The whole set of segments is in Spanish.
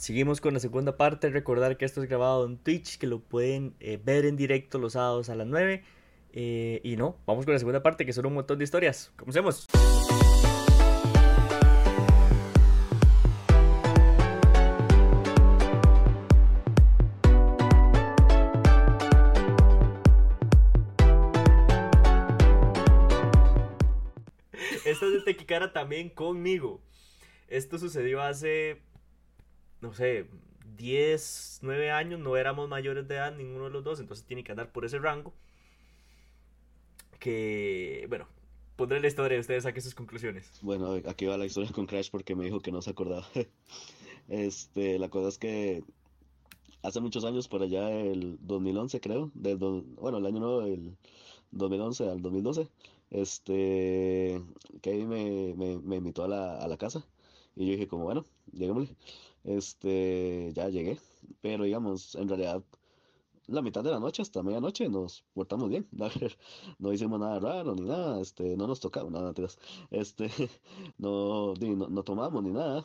Seguimos con la segunda parte. Recordar que esto es grabado en Twitch, que lo pueden eh, ver en directo los sábados a las 9. Eh, y no, vamos con la segunda parte, que son un montón de historias. Comencemos. Esta es de Tequicara también conmigo. Esto sucedió hace, no sé, 10, 9 años. No éramos mayores de edad, ninguno de los dos. Entonces tiene que andar por ese rango. Que, bueno, pondré la historia y ustedes saquen sus conclusiones. Bueno, aquí va la historia con Crash porque me dijo que no se acordaba. Este, la cosa es que hace muchos años, por allá el 2011 creo, del bueno, el año nuevo del 2011 al 2012, este, Kevin me, me, me invitó a la, a la casa y yo dije como, bueno, lleguémosle. Este, ya llegué, pero digamos, en realidad, la mitad de la noche hasta medianoche nos portamos bien, no hicimos nada raro ni nada, este, no nos tocamos nada, este, no, no, no tomamos ni nada,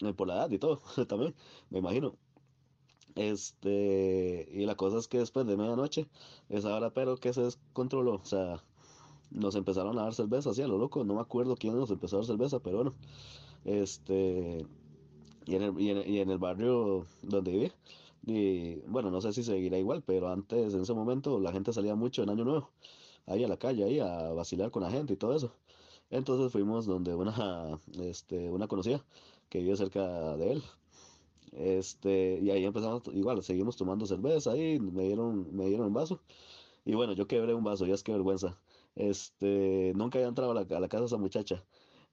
eh, por la edad y todo, también, me imagino. Este, y la cosa es que después de medianoche, esa hora pero que se descontroló, o sea, nos empezaron a dar cerveza, así a lo loco, no me acuerdo quién nos empezó a dar cerveza, pero bueno, este, y en el, y en, el barrio donde viví, y bueno, no sé si seguirá igual, pero antes, en ese momento, la gente salía mucho en Año Nuevo, ahí a la calle, ahí a vacilar con la gente y todo eso. Entonces fuimos donde una, este, una conocida que vive cerca de él. Este, y ahí empezamos, igual, seguimos tomando cerveza ahí, me dieron, me dieron un vaso. Y bueno, yo quebré un vaso, ya es que vergüenza. Este, nunca había entrado a la, a la casa esa muchacha.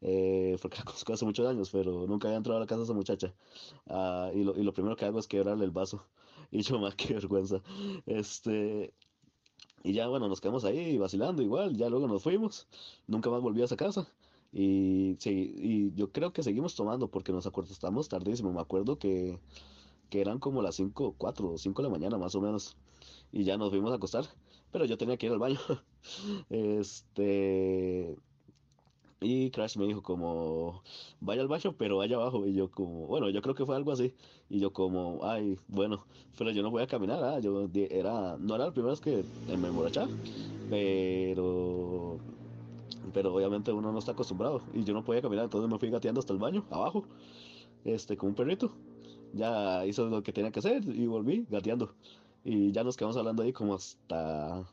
Eh, porque la conozco hace muchos años, pero nunca había entrado a la casa de esa muchacha. Ah, y, lo, y lo primero que hago es quebrarle el vaso. Y yo, más qué vergüenza. Este, y ya, bueno, nos quedamos ahí vacilando igual. Ya luego nos fuimos. Nunca más volví a esa casa. Y, sí, y yo creo que seguimos tomando porque nos acostamos tardísimo. Me acuerdo que, que eran como las 5, 4 o 5 de la mañana más o menos. Y ya nos fuimos a acostar. Pero yo tenía que ir al baño. Este. Y Crash me dijo como, vaya al baño, pero vaya abajo. Y yo como, bueno, yo creo que fue algo así. Y yo como, ay, bueno, pero yo no voy a caminar, ¿ah? Yo era, no era la primera vez que me emborrachaba, pero, pero obviamente uno no está acostumbrado. Y yo no podía caminar, entonces me fui gateando hasta el baño, abajo, este, como un perrito. Ya hizo lo que tenía que hacer y volví gateando. Y ya nos quedamos hablando ahí como hasta,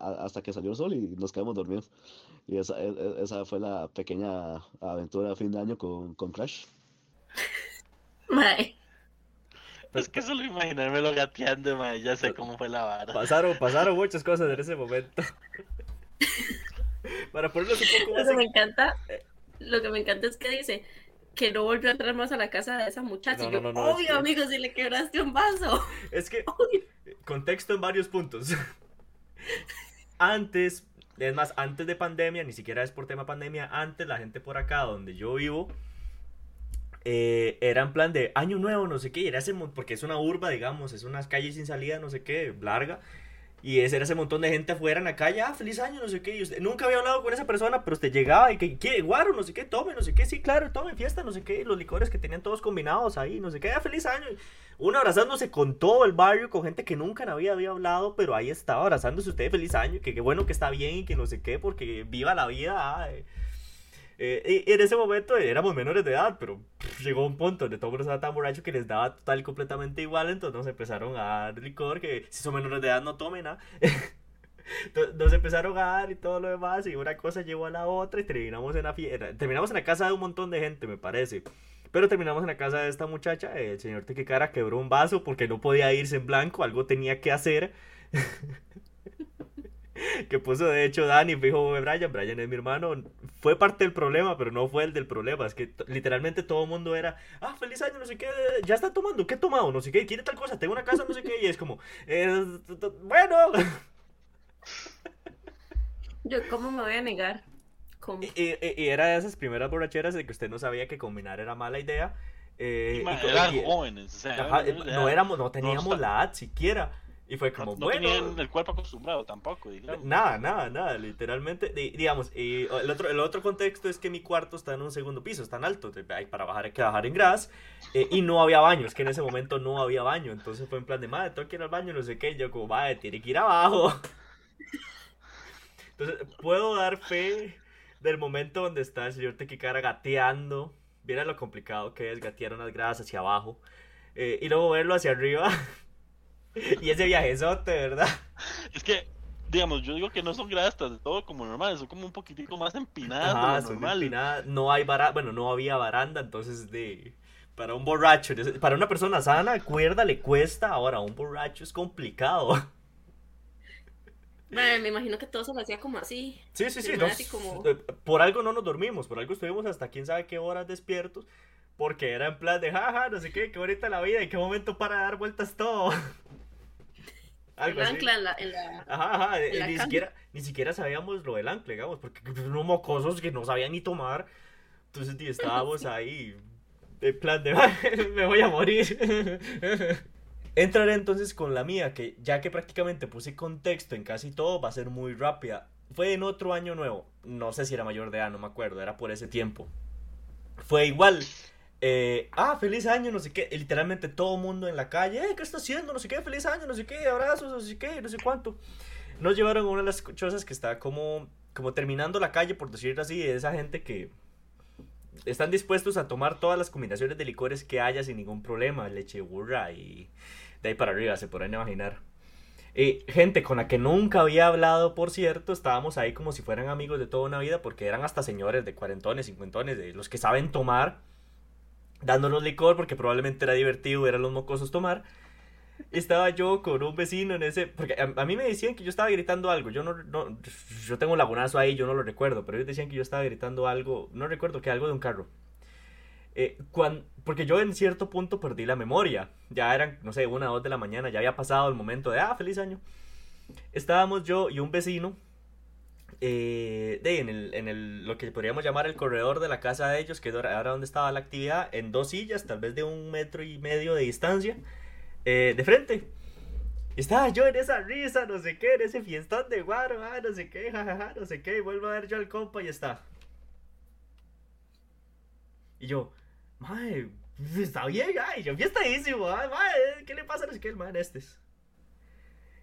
hasta que salió el sol y nos quedamos dormidos. Y esa, e, e, esa fue la pequeña aventura de fin de año con, con Crash. Mae. Pues que solo imaginármelo gateando, mae, ya sé cómo fue la vara. Pasaron, pasaron muchas cosas en ese momento. Para ponerlo un poco más. Lo que me encanta, lo que me encanta es que dice, que no volvió a entrar más a la casa de esa muchacha. No, no, no, Obvio, amigo, si le quebraste un vaso. Es que, contexto en varios puntos. antes, es más, antes de pandemia, ni siquiera es por tema pandemia, antes la gente por acá donde yo vivo, eh, era en plan de año nuevo, no sé qué, era ese, porque es una urba, digamos, es unas calles sin salida, no sé qué, larga. Y ese era ese montón de gente afuera en la calle, ah, feliz año, no sé qué. Y usted nunca había hablado con esa persona, pero usted llegaba y que, ¿qué? Guaro, no sé qué, tome, no sé qué, sí, claro, tome, fiesta, no sé qué. Los licores que tenían todos combinados ahí, no sé qué, ah, feliz año. Uno abrazándose con todo el barrio, con gente que nunca había, había hablado, pero ahí estaba abrazándose usted, feliz año, que qué bueno que está bien y que no sé qué, porque viva la vida. Ah, eh. Eh, en ese momento éramos menores de edad, pero llegó un punto donde todo el mundo estaba tan borracho que les daba total y completamente igual, entonces nos empezaron a dar licor, que si son menores de edad no tomen nada. nos empezaron a dar y todo lo demás, y una cosa llevó a la otra, y terminamos en la fiesta, terminamos en la casa de un montón de gente, me parece. Pero terminamos en la casa de esta muchacha, el señor Tequecara quebró un vaso porque no podía irse en blanco, algo tenía que hacer. que puso de hecho Dani, dijo Brian, Brian es mi hermano, fue parte del problema, pero no fue el del problema, es que literalmente todo el mundo era, ah, feliz año, no sé qué, ya está tomando, ¿qué he tomado? No sé qué, quiere tal cosa, tengo una casa, no sé qué, y es como, bueno. Yo, ¿cómo me voy a negar? Y, era de esas primeras borracheras de que usted no sabía que combinar era mala idea. Eh, eran jóvenes, no, éramos, no teníamos la edad siquiera. Y fue como, no, bueno. tenían el cuerpo acostumbrado tampoco, digamos. Nada, nada, nada, literalmente. digamos, el, otro, el otro contexto es que mi cuarto está en un segundo piso, está en alto. Para bajar hay que bajar en gras. Eh, y no había baño, es que en ese momento no había baño. Entonces fue en plan de, madre, tengo que ir al baño, no sé qué. Y yo, como, madre, tiene que ir abajo. Entonces, puedo dar fe del momento donde está el señor Tequicara gateando. Mira lo complicado que es gatear unas gradas hacia abajo. Eh, y luego verlo hacia arriba. y ese viajezote, ¿verdad? Es que, digamos, yo digo que no son gradas de todo como normales, son como un poquitico más empinadas normal. No hay baranda, bueno, no había baranda, entonces de para un borracho, para una persona sana, cuerda le cuesta, ahora un borracho es complicado. me imagino que todo se lo hacía como así. Sí, sí, sí. Eh, por algo no nos dormimos, por algo estuvimos hasta quién sabe qué horas despiertos, porque era en plan de jaja, no sé qué, qué bonita la vida, en qué momento para dar vueltas todo. Algo el ancla en la, en la, Ajá, ajá, eh, ni, siquiera, ni siquiera sabíamos lo del ancla, digamos, porque unos mocosos que no sabían ni tomar. Entonces estábamos ahí, en plan de, me voy a morir. Entraré entonces con la mía, que ya que prácticamente puse contexto en casi todo, va a ser muy rápida. Fue en otro año nuevo, no sé si era mayor de edad, no me acuerdo, era por ese tiempo. Fue igual, eh, ah, feliz año, no sé qué, literalmente todo el mundo en la calle, eh, ¿qué está haciendo? No sé qué, feliz año, no sé qué, abrazos, no sé qué, no sé cuánto. Nos llevaron a una de las cosas que está como, como terminando la calle, por decirlo así, de esa gente que están dispuestos a tomar todas las combinaciones de licores que haya sin ningún problema, leche burra y de ahí para arriba, se podrán imaginar. Y gente con la que nunca había hablado, por cierto, estábamos ahí como si fueran amigos de toda una vida, porque eran hasta señores de cuarentones, cincuentones, de los que saben tomar, dándonos licor, porque probablemente era divertido ver a los mocosos tomar. Estaba yo con un vecino en ese, porque a, mí me decían que yo estaba gritando algo, yo no, yo tengo un lagunazo ahí, yo no lo recuerdo, pero ellos decían que yo estaba gritando algo, no recuerdo que algo de un carro. Eh, porque yo en cierto punto perdí la memoria. Ya eran, no sé, una o dos de la mañana, ya había pasado el momento de, ah, feliz año. Estábamos yo y un vecino eh, de, en, el, en el, lo que podríamos llamar el corredor de la casa de ellos, que era donde estaba la actividad, en dos sillas, tal vez de un metro y medio de distancia, eh, de frente. Estaba yo en esa risa, no sé qué, en ese fiestón de guaro, ah, no sé qué, jajaja, no sé qué, y vuelvo a ver yo al compa y está. Y yo, Mae, está bien, ay, yo fiestadísimo, ay, mae, ¿qué le pasa? No sé qué, el man este.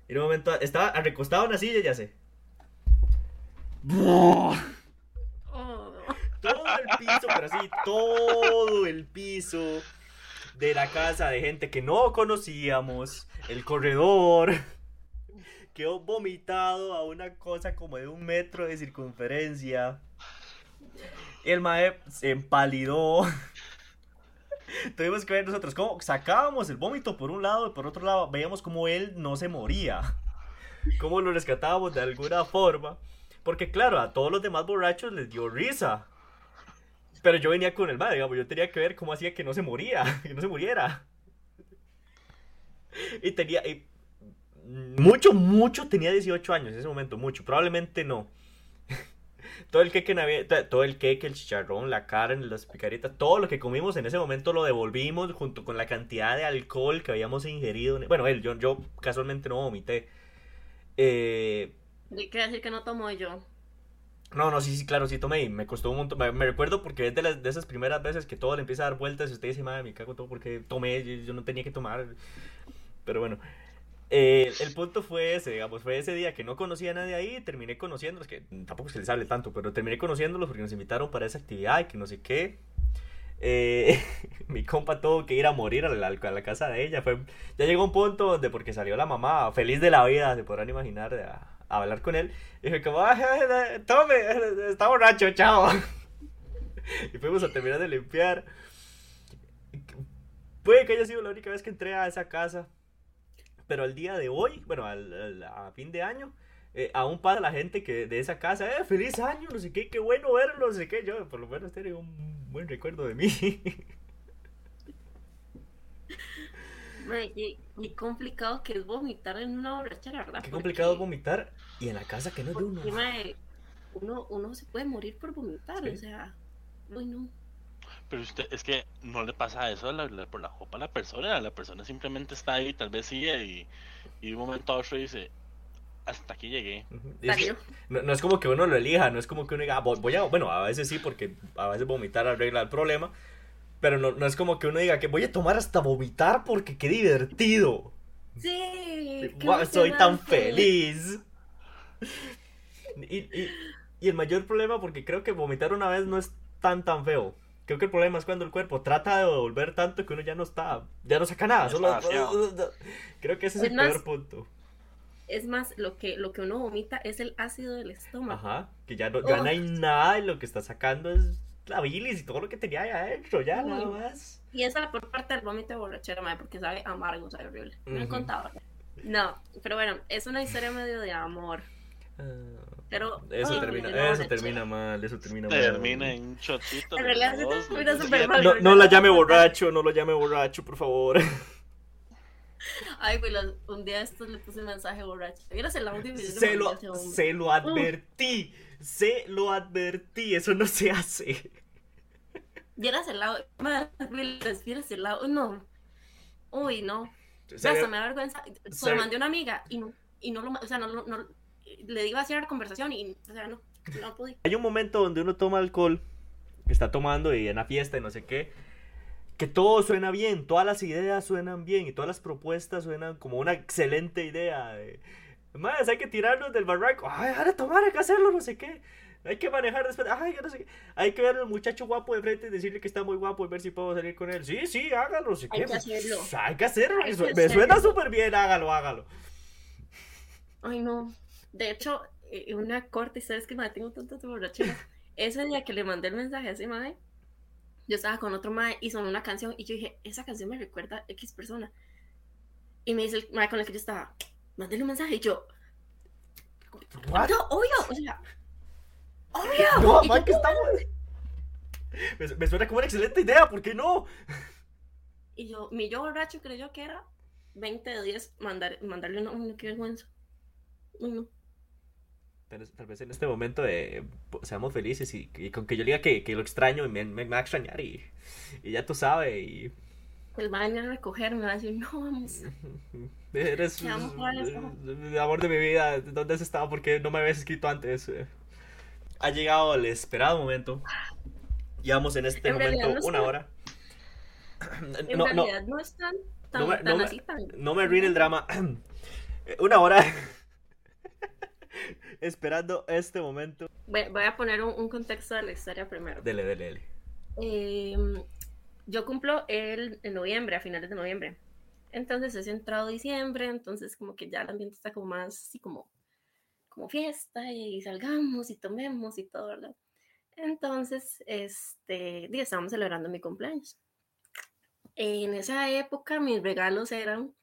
Y en un momento estaba recostado en una silla, ya sé. Todo el piso, pero así, todo el piso de la casa de gente que no conocíamos, el corredor, quedó vomitado a una cosa como de un metro de circunferencia. El mae se empalidó. Tuvimos que ver nosotros cómo sacábamos el vómito por un lado y por otro lado veíamos cómo él no se moría. Cómo lo rescatábamos de alguna forma. Porque claro, a todos los demás borrachos les dio risa. Pero yo venía con el mal, digamos, yo tenía que ver cómo hacía que no se moría, que no se muriera. Y tenía... mucho, mucho tenía 18 años en ese momento, mucho. Probablemente no todo el queque, todo el queque, el chicharrón, la carne, las picaritas, todo lo que comimos en ese momento lo devolvimos junto con la cantidad de alcohol que habíamos ingerido. Bueno, él, yo, yo casualmente no vomité. Eh... Quiere decir que no tomo yo. No, no, sí, sí, claro, sí tomé y me costó un montón. Me, recuerdo porque es de, las, de esas primeras veces que todo le empieza a dar vueltas y usted dice, madre, me cago todo porque tomé, yo no tenía que tomar. Pero bueno, eh, el punto fue ese, digamos, fue ese día que no conocía a nadie ahí, terminé conociéndolos, que tampoco se les hable tanto, pero terminé conociéndolos porque nos invitaron para esa actividad y que no sé qué. Eh, mi compa tuvo que ir a morir a la, casa de ella. Fue, ya llegó un punto donde, porque salió la mamá, feliz de la vida, se podrán imaginar, a, hablar con él. Y dije, como, tome, está borracho, chao. y fuimos a terminar de limpiar. Puede que haya sido la única vez que entré a esa casa pero al día de hoy, bueno, al, a fin de año, eh, aún pasa la gente que de esa casa, eh, feliz año, no sé qué, qué bueno verlo, no sé qué, yo por lo menos tengo un buen recuerdo de mí. qué, complicado que es vomitar en una borrachera, ¿verdad? Qué complicado es vomitar y en la casa que no es de uno. uno, uno se puede morir por vomitar, o sea, uy no. Pero usted, es que no le pasa eso por la copa a la persona, la persona simplemente está ahí, tal vez sigue y, y un momento a otro dice, hasta aquí llegué. no, es como que uno lo elija, no es como que uno diga, ah, voy a, bueno, a veces sí, porque a veces vomitar arregla el problema, pero no, no es como que uno diga que voy a tomar hasta vomitar porque qué divertido. Sí. soy tan feliz. Y, y, y, el mayor problema, porque creo que vomitar una vez no es tan tan feo. Creo que el problema es cuando el cuerpo trata de devolver tanto que uno ya no está, ya no saca nada. Solo, creo que ese es, el peor punto es más, lo que, lo que uno vomita es el ácido del estómago. Ajá, que ya no, ya no hay nada y lo que está sacando es la bilis y todo lo que tenía ahí adentro, ya nada más. Y esa por parte del vómito de borrachera, madre, porque sabe amargo, sabe horrible. No he contado. No, pero bueno, es una historia medio de amor. Ah, pero eso termina, eso termina mal, eso termina mal. Termina en un chotito. En realidad termina súper mal. No, no la llame borracho, no lo llame borracho, por favor. Ay, pues un día esto le puse un mensaje borracho. ¿Vieras el audio? Se lo, se lo advertí. Se lo advertí. Eso no se hace. Vieras el audio. Vieras el audio. No. Uy, no. Hasta me da vergüenza. Se lo mandé a una amiga y no, y no lo. O sea, no, no, le digo así a la conversación y. O sea, no. No pude. Hay un momento donde uno toma alcohol. Que está tomando y en la fiesta y no sé qué que todo suena bien, todas las ideas suenan bien y todas las propuestas suenan como una excelente idea. Más, hay que tirarnos del barranco. Ay, ahora tomar, hay que hacerlo, no sé qué. Hay que manejar después. Ay, no sé qué. Hay que ver al muchacho guapo de frente y decirle que está muy guapo y ver si puedo salir con él. Sí, sí, hágalo. hay, que hacerlo. hay que hacerlo. me suena súper bien, hágalo, hágalo. Ay, no. De hecho, eh, una corte, sabes que me tengo tantas borracheras. Ese día que le mandé el mensaje a ese madre yo estaba con otro mae y sonó una canción y yo dije, esa canción me recuerda a X persona. Y me dice el mae con el que yo estaba, mándale un mensaje y yo, ¿What? no, obvio, o sea, obvio. No, mae, que estamos. Me, me, suena como una excelente idea, ¿por qué no? Y yo, mi yo borracho creyó que era 20 de 10 mandar, mandarle una, una qué vergüenza. no tal vez en este momento de, seamos felices y, con que yo diga que, que lo extraño y me, me, va a extrañar y, y, ya tú sabes y... Pues va a venir a recogerme, va a decir, no, vamos. Eres el amor de mi vida, ¿dónde has estado? Porque no me habías escrito antes. Ha llegado el esperado momento. Llevamos en este momento una hora. En no, realidad no, no es tan, tan, me, tan así, tan... no me arruine el drama. una hora esperando este momento. Voy, a poner un, contexto de la historia primero. Dele, dele, dele. Em, yo cumplo el, en noviembre, a finales de noviembre. Entonces es entrado diciembre, entonces como que ya el ambiente está como más así como, como fiesta y salgamos y tomemos y todo, ¿verdad? Entonces, este, día estábamos celebrando mi cumpleaños. En esa época mis regalos eran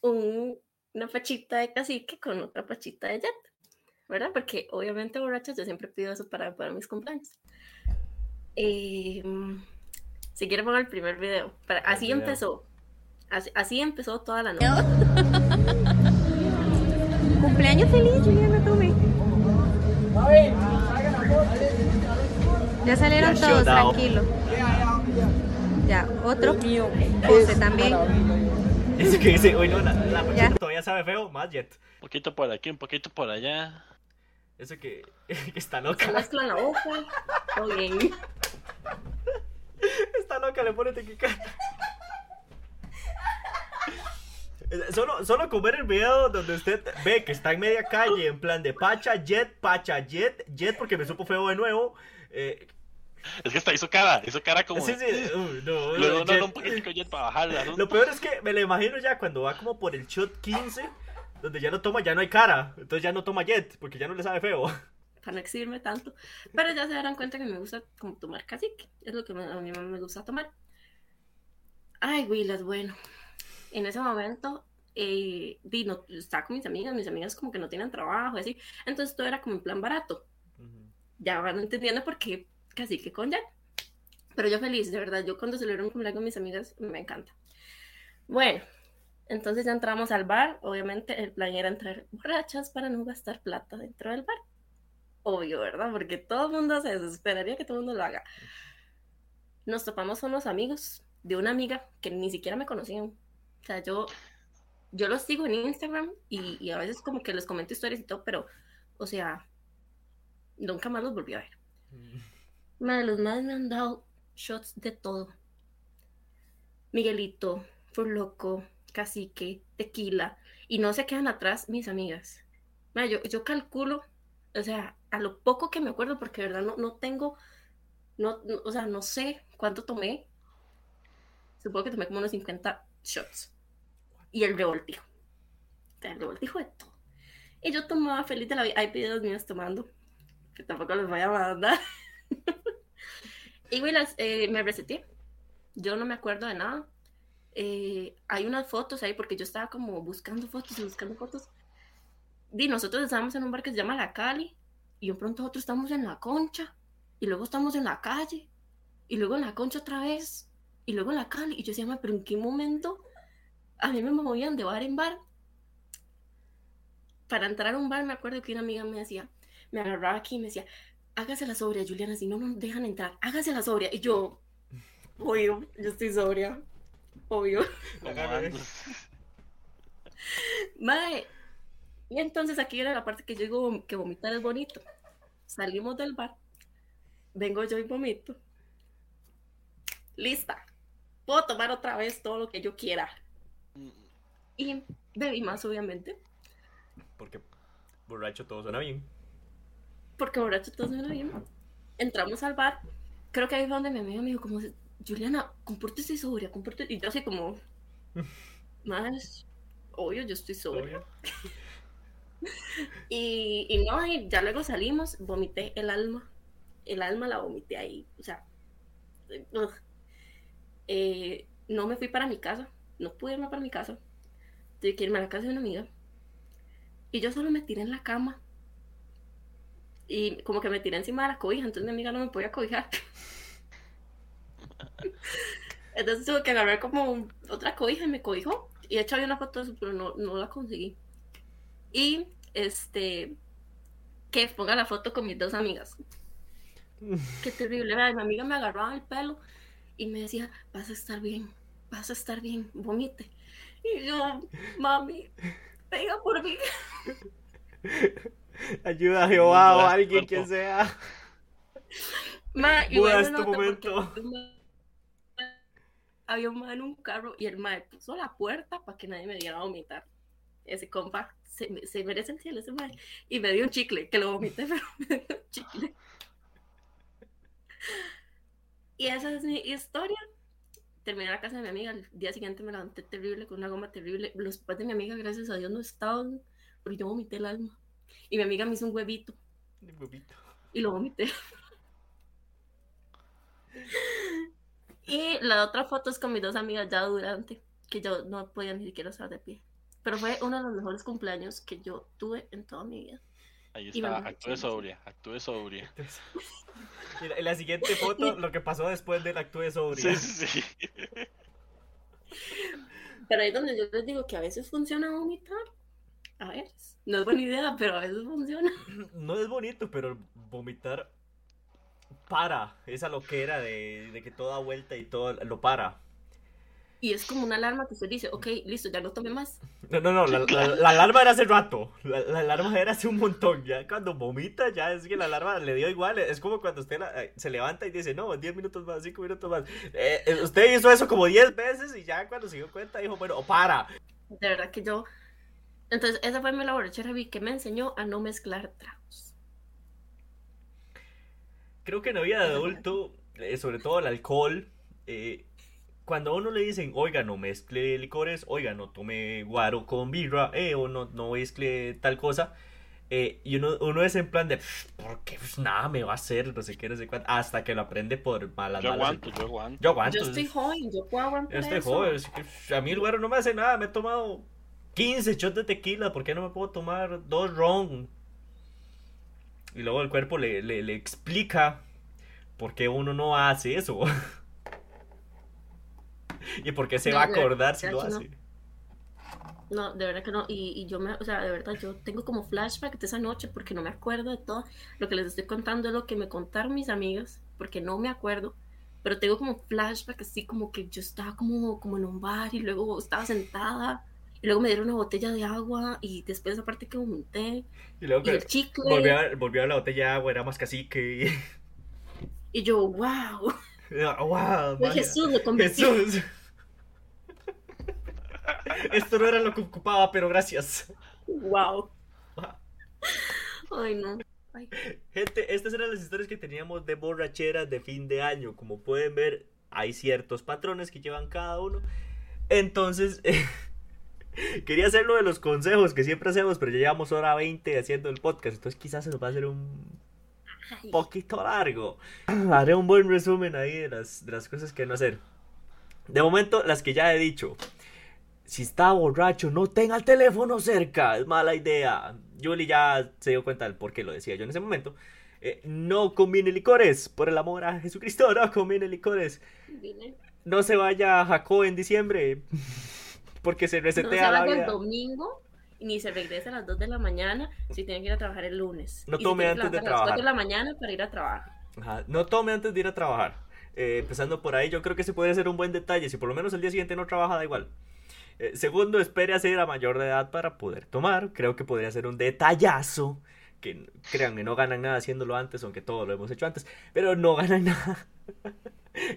un una pachita de cacique con otra pachita de jet, ¿verdad? Porque obviamente borrachos yo siempre pido eso para, para mis cumpleaños. Em, si quieren poner el primer video. así empezó. Así, empezó toda la noche. Cumpleaños feliz, Juliana Tuve. Ya salieron todos, tranquilo. Ya, otro. José también. Ese que dice, oye, no, la, la todavía sabe feo, más jet. Un poquito por aquí, un poquito por allá. Eso que, que está loca. Se la bien. Está loca, le pone tequica. Solo, solo con ver el video donde usted ve que está en media calle, en plan de Pacha, Jet, Pacha, Jet, Jet, porque me supo feo de nuevo. Eh, es que está hizo cara, hizo cara como. Sí, sí, no, no, no, un poquitico jet para bajarla. Lo peor es que me lo imagino ya cuando va como por el shot 15, donde ya no toma, ya no hay cara. Entonces ya no toma jet, porque ya no le sabe feo. Para no exhibirme tanto. Pero ya se darán cuenta que me gusta como tomar cacique. Es lo que a mí me gusta tomar. Ay, Willas, bueno. En ese momento eh, no, estaba con mis amigas, mis amigas como que no tienen trabajo, así. Entonces todo era como en plan barato. Ya van entendiendo por qué casi que con Jack. Pero yo feliz, de verdad. Yo cuando celebro un cumpleaños con mis amigas me encanta. Bueno, entonces ya entramos al bar. Obviamente el plan era entrar borrachas para no gastar plata dentro del bar. Obvio, ¿verdad? Porque todo el mundo se desesperaría que todo el mundo lo haga. nos topamos con unos amigos de una amiga que ni siquiera me conocían. O sea, yo, yo los sigo en Instagram y, y a veces como que les comento historias y todo, pero, o sea, nunca más los volví a ver. Madre, los más me han dado shots de todo. Miguelito, por loco, cacique, tequila, y no se quedan atrás mis amigas. Madre, yo, yo calculo, o sea, a lo poco que me acuerdo, porque de verdad no, no tengo, no, no- o sea, no sé cuánto tomé. Supongo que tomé como unos 50 shots. Y el revoltijo. O sea, el revoltijo de todo. Y yo tomaba feliz de la vida. Hay videos míos tomando, que tampoco les voy a mandar. y güey, las, eh, me reseté. Yo no me acuerdo de nada. Eh, hay unas fotos ahí porque yo estaba como buscando fotos y buscando fotos. Y nosotros estábamos en un bar que se llama La Cali y de pronto nosotros estamos en La Concha y luego estamos en la calle y luego en La Concha otra vez y luego en La Cali. Y yo decía, "Ma, pero ¿en qué momento a mí me movían de bar en bar? Para entrar a un bar me acuerdo que una amiga me decía, me agarraba aquí y me decía, hágase la sobria, Juliana, si no nos dejan entrar, hágase la sobria. Y yo, obvio, yo estoy sobria, obvio. Mae, y entonces aquí era la parte que yo digo que vomitar es bonito. Salimos del bar, vengo yo y vomito. Lista. Puedo tomar otra vez todo lo que yo quiera. Y bebí más, obviamente, Porque borracho todo suena bien. porque borracho todo suena bien. Entramos al bar. Creo que ahí fue donde mi amiga me dijo como, Juliana, compórtese sobria, compórtese. Y yo así como, más, obvio, yo estoy sobria. Y, y no, y ya luego salimos, vomité el alma. El alma la vomité ahí. O sea, ugh. Eh, no me fui para mi casa. No pude irme para mi casa. Tuve que irme a la casa de una amiga. Y yo solo me tiré en la cama. Y como que me tiré encima de la cobija, entonces mi amiga no me podía cobijar. Entonces tuve que agarrar como otra cobija y me cobijó. Y de hecho había una foto de eso, pero no, no la conseguí. Y este, que ponga la foto con mis dos amigas. Qué terrible. ¿verdad? Mi amiga me agarraba el pelo y me decía, vas a estar bien, vas a estar bien, vomite. Y yo, mami, venga por mí. Ayuda a Jehová o Buda, alguien quien sea. Ma, y Buda, bueno, es tu no, porque momento. Había un ma en un carro y el mae puso la puerta para que nadie me diera a vomitar. Ese compa se, me- se merece el cielo, ese mae. Y me dio un chicle, que lo vomité, pero me dio un chicle. Y esa es mi historia. Terminé la casa de mi amiga. El día siguiente me levanté terrible, con una goma terrible. Los papás de mi amiga, gracias a Dios, no estaban, porque yo vomité el alma. Y mi amiga me hizo un huevito y lo vomité. Y la otra foto es con mis dos amigas ya durante, que yo no podía ni siquiera estar de pie. Pero fue uno de los mejores cumpleaños que yo tuve en toda mi vida. Ahí está, actúe sobria, actúe sobria. Y la, siguiente foto, lo que pasó después del acto de sobria. Sí, sí, sí. Pero ahí es donde yo les digo que a veces funciona vomitar. A ver, no es buena idea, pero a veces funciona. No es bonito, pero vomitar para esa loquera de, de que toda vuelta y todo lo para. Y es como una alarma que usted dice, ok, listo, ya no tome más. No, no, no, la, la- la alarma era hace rato. La, la alarma era hace un montón. Ya cuando vomita, ya es que la alarma le dio igual. Es como cuando usted la- se levanta y dice, no, 10 minutos más, 5 minutos más. Eh, eh, usted hizo eso como 10 veces y ya cuando se dio cuenta dijo, bueno, para. De verdad que yo... Entonces, esa fue mi la borrachera vi que me enseñó a no mezclar tragos. Creo que en la vida de adulto, eh, sobre todo el alcohol, eh, cuando a uno le dicen, oiga, no mezcle licores, oiga, no tome guaro con birra, eh, o no, no mezcle tal cosa, eh, y uno, uno es en plan de, "Pff, porque pues, nada me va a hacer, no sé qué, no sé cuánto, hasta que lo aprende por malas Yo malas. aguanto, yo aguanto. Yo aguanto. Yo estoy joven, yo puedo aguantar Yo estoy eso. joven, así que, a mí el guaro no me hace nada, me he tomado 15 shots de tequila, ¿por qué no me puedo tomar dos ron? Y luego el cuerpo le, le, le explica por qué uno no hace eso. y por qué se No, va a acordar si lo que no. hace. No, de verdad que no. Y, y yo me, o sea, de verdad, yo tengo como flashback de esa noche porque no me acuerdo de todo. Lo que les estoy contando es lo que me contaron mis amigas, porque no me acuerdo. pero tengo como flashback así como que yo estaba como, como en un bar y luego estaba sentada y luego me dieron una botella de agua y después esa parte que monté Y luego y el chicle volvió a, volvió a la botella de agua, era más cacique. y yo, wow, ¡Wow! Jesús. Jesús. Esto no era lo que ocupaba, pero gracias. Wow. Ay, no. Ay, Gente, estas eran las historias que teníamos de borracheras de fin de año. Como pueden ver, hay ciertos patrones que llevan cada uno. Entonces, quería hacer lo de los consejos que siempre hacemos, pero ya llevamos hora 20 haciendo el podcast. Entonces, quizás se nos va a hacer un poquito largo. Haré un buen resumen ahí de las, de las cosas que no hacer. De momento, las que ya he dicho. Si está borracho, no tenga el teléfono cerca. Es mala idea. Julie ya se dio cuenta del por qué lo decía yo en ese momento. Eh, no combine licores. Por el amor a Jesucristo, no combine licores. No se vaya a Jaco en diciembre. Porque se No se resetea la vaya el vida. domingo y ni se regresa a las 2 de la mañana si tiene que ir a trabajar el lunes. No Y tome que antes de levantar a las 4 de trabajar. la mañana para ir a trabajar. Ajá, No tome antes de ir a trabajar. Eh, empezando por ahí, yo creo que se puede hacer un buen detalle. Si por lo menos el día siguiente no trabaja, da igual. Eh, segundo, espere a ser a mayor de edad para poder tomar. Creo que podría ser un detallazo. Que créanme, no ganan nada haciéndolo antes, aunque todo lo hemos hecho antes. Pero no ganan nada.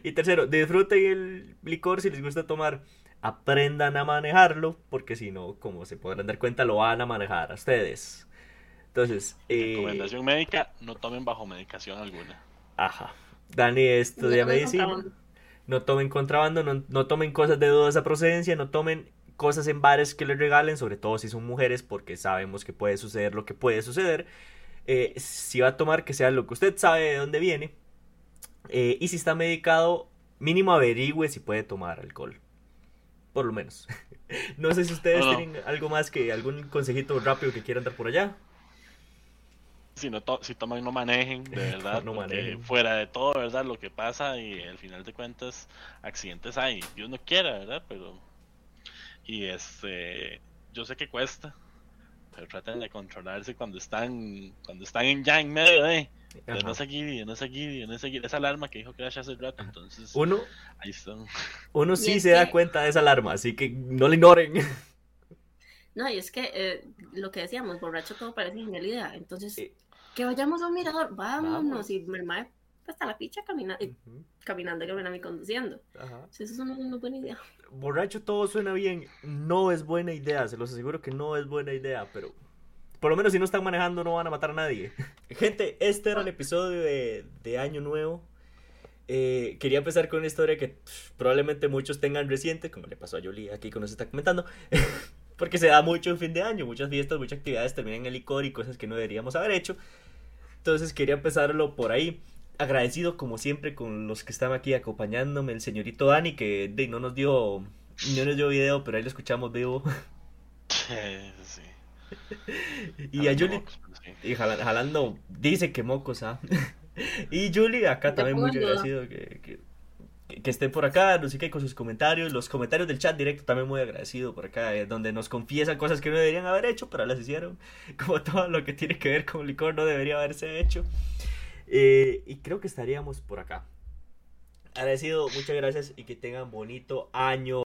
y tercero, disfruten el licor si les gusta tomar. Aprendan a manejarlo, porque si no, como se podrán dar cuenta, lo van a manejar a ustedes. Entonces, eh, Recomendación médica, no tomen bajo medicación alguna. Ajá. Dani estudia No medicina. No tomen contrabando, no, no tomen cosas de dudosa procedencia, no tomen cosas en bares que les regalen, sobre todo si son mujeres, porque sabemos que puede suceder lo que puede suceder. Eh, si va a tomar, que sea lo que usted sabe de dónde viene. Eh, y si está medicado, mínimo averigüe si puede tomar alcohol. Por lo menos. no sé si ustedes tienen algo más que algún consejito rápido que quieran dar por allá. Si, no to- si toman, no manejen, de verdad. No manejen. Fuera de todo, ¿verdad? Lo que pasa y al final de cuentas, accidentes hay. Dios no quiera, ¿verdad? Pero. Y este. Yo sé que cuesta. Pero traten de controlarse cuando están. Cuando están en ya en medio de. De Ajá. no seguir, de no seguir, de no seguir. Esa alarma que dijo Crash hace rato. Entonces, Uno, ahí están. uno sí se da que- cuenta de esa alarma, así que no le ignoren. No, y es que eh, lo que decíamos, borracho todo parece genialidad. Entonces, Eh. Que vayamos a un mirador, vámonos. Vamos. Y el mae hasta la picha camina, eh, Ujú, caminando y caminando y conduciendo. ajá. Eso es una, una buena idea. Borracho todo suena bien. No es buena idea, se los aseguro que no es buena idea, pero por lo menos si no están manejando no van a matar a nadie. Gente, este era el episodio de, de Año Nuevo. Eh, quería empezar con una historia que pff, probablemente muchos tengan reciente, como le pasó a Jolie aquí que nos está comentando. Porque se da mucho en fin de año, muchas fiestas, muchas actividades terminan en licor y cosas que no deberíamos haber hecho. Entonces quería empezarlo por ahí. Agradecido como siempre con los que están aquí acompañándome, el señorito Dani, que de, no nos dio no nos dio video, pero ahí lo escuchamos vivo. sí. Y a Jalando Julie, mocos, pero sí. y jala- jalando, dice que mocos, ¿ah? Y Julie, acá también muy agradecido que, que, que- que esté por acá, no sé qué, con sus comentarios, los comentarios del chat directo también muy agradecido por acá, eh, donde nos confiesan cosas que no deberían haber hecho, pero las hicieron, como todo lo que tiene que ver con licor no debería haberse hecho. Eh, y creo que estaríamos por acá. Agradecido, muchas gracias y que tengan bonito año